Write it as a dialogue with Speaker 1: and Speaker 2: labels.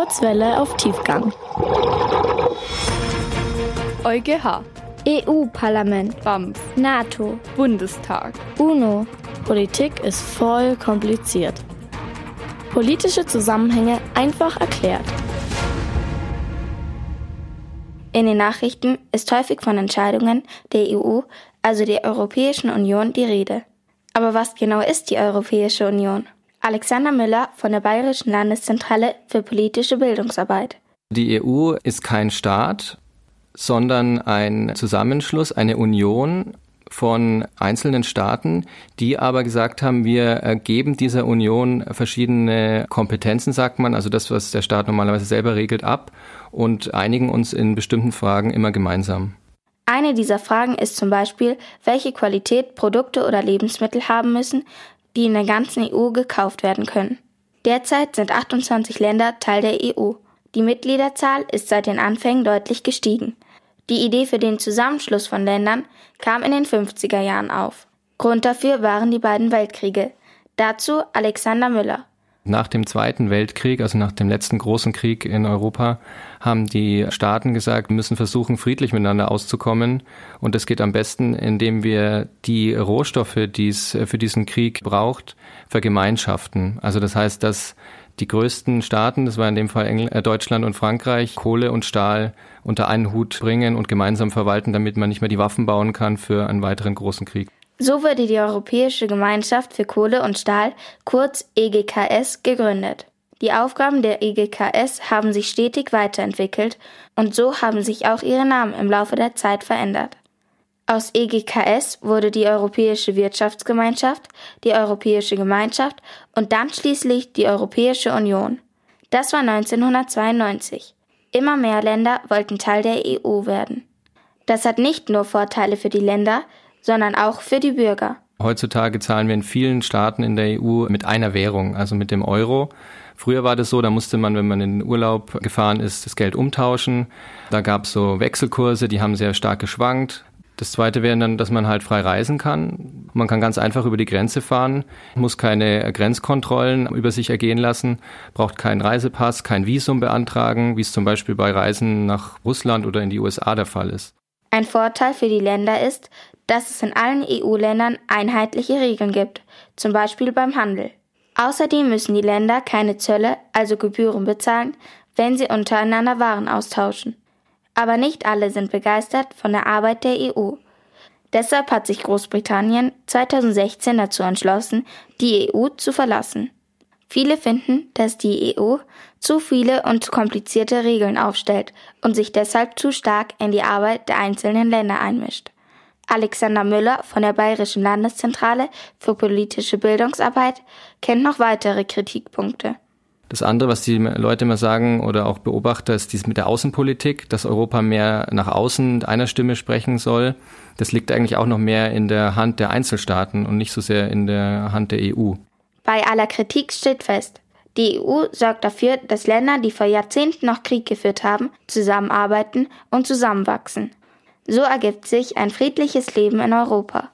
Speaker 1: Kurzwelle auf Tiefgang.
Speaker 2: EuGH,
Speaker 1: EU-Parlament,
Speaker 2: BAMF,
Speaker 1: NATO,
Speaker 2: Bundestag.
Speaker 1: UNO. Politik ist voll kompliziert. Politische Zusammenhänge einfach erklärt.
Speaker 3: In den Nachrichten ist häufig von Entscheidungen der EU, also der Europäischen Union, die Rede. Aber was genau ist die Europäische Union? Alexander Müller von der Bayerischen Landeszentrale für politische Bildungsarbeit.
Speaker 4: Die EU ist kein Staat, sondern ein Zusammenschluss, eine Union von einzelnen Staaten, die aber gesagt haben, wir äh, geben dieser Union verschiedene Kompetenzen, sagt man, also das, was der Staat normalerweise selber regelt, ab und einigen uns in bestimmten Fragen immer gemeinsam.
Speaker 3: Eine dieser Fragen ist zum Beispiel, welche Qualität Produkte oder Lebensmittel haben müssen, die in der ganzen EU gekauft werden können. Derzeit sind 28 Länder Teil der EU. Die Mitgliederzahl ist seit den Anfängen deutlich gestiegen. Die Idee für den Zusammenschluss von Ländern kam in den 50er Jahren auf. Grund dafür waren die beiden Weltkriege. Dazu Alexander Müller.
Speaker 4: Nach dem Zweiten Weltkrieg, also nach dem letzten großen Krieg in Europa, haben die Staaten gesagt, wir müssen versuchen, friedlich miteinander auszukommen. Und das geht am besten, indem wir die Rohstoffe, die es für diesen Krieg braucht, vergemeinschaften. Also das heißt, dass die größten Staaten, das war in dem Fall Engl äh, Deutschland und Frankreich, Kohle und Stahl unter einen Hut bringen und gemeinsam verwalten, damit man nicht mehr die Waffen bauen kann für einen weiteren großen Krieg.
Speaker 3: So wurde die Europäische Gemeinschaft für Kohle und Stahl, kurz EGKS, gegründet. Die Aufgaben der EGKS haben sich stetig weiterentwickelt und so haben sich auch ihre Namen im Laufe der Zeit verändert. Aus EGKS wurde die Europäische Wirtschaftsgemeinschaft, die Europäische Gemeinschaft und dann schließlich die Europäische Union. Das war 1992. Immer mehr Länder wollten Teil der EU werden. Das hat nicht nur Vorteile für die Länder, sondern auch für die Bürger.
Speaker 4: Heutzutage zahlen wir in vielen Staaten in der EU mit einer Währung, also mit dem Euro. Früher war das so, da musste man, wenn man in den Urlaub gefahren ist, das Geld umtauschen. Da gab es so Wechselkurse, die haben sehr stark geschwankt. Das zweite wäre dann, dass man halt frei reisen kann. Man kann ganz einfach über die Grenze fahren, muss keine Grenzkontrollen über sich ergehen lassen, braucht keinen Reisepass, kein Visum beantragen, wie es zum Beispiel bei Reisen nach Russland oder in die USA der Fall ist.
Speaker 3: Ein Vorteil für die Länder ist, dass es in allen EU-Ländern einheitliche Regeln gibt, zum Beispiel beim Handel. Außerdem müssen die Länder keine Zölle, also Gebühren bezahlen, wenn sie untereinander Waren austauschen. Aber nicht alle sind begeistert von der Arbeit der EU. Deshalb hat sich Großbritannien 2016 dazu entschlossen, die EU zu verlassen. Viele finden, dass die EU zu viele und zu komplizierte Regeln aufstellt und sich deshalb zu stark in die Arbeit der einzelnen Länder einmischt. Alexander Müller von der Bayerischen Landeszentrale für politische Bildungsarbeit kennt noch weitere Kritikpunkte.
Speaker 4: Das andere, was die Leute immer sagen oder auch Beobachter, ist dies mit der Außenpolitik, dass Europa mehr nach außen mit einer Stimme sprechen soll. Das liegt eigentlich auch noch mehr in der Hand der Einzelstaaten und nicht so sehr in der Hand der EU.
Speaker 3: Bei aller Kritik steht fest, die EU sorgt dafür, dass Länder, die vor Jahrzehnten noch Krieg geführt haben, zusammenarbeiten und zusammenwachsen. So ergibt sich ein friedliches Leben in Europa.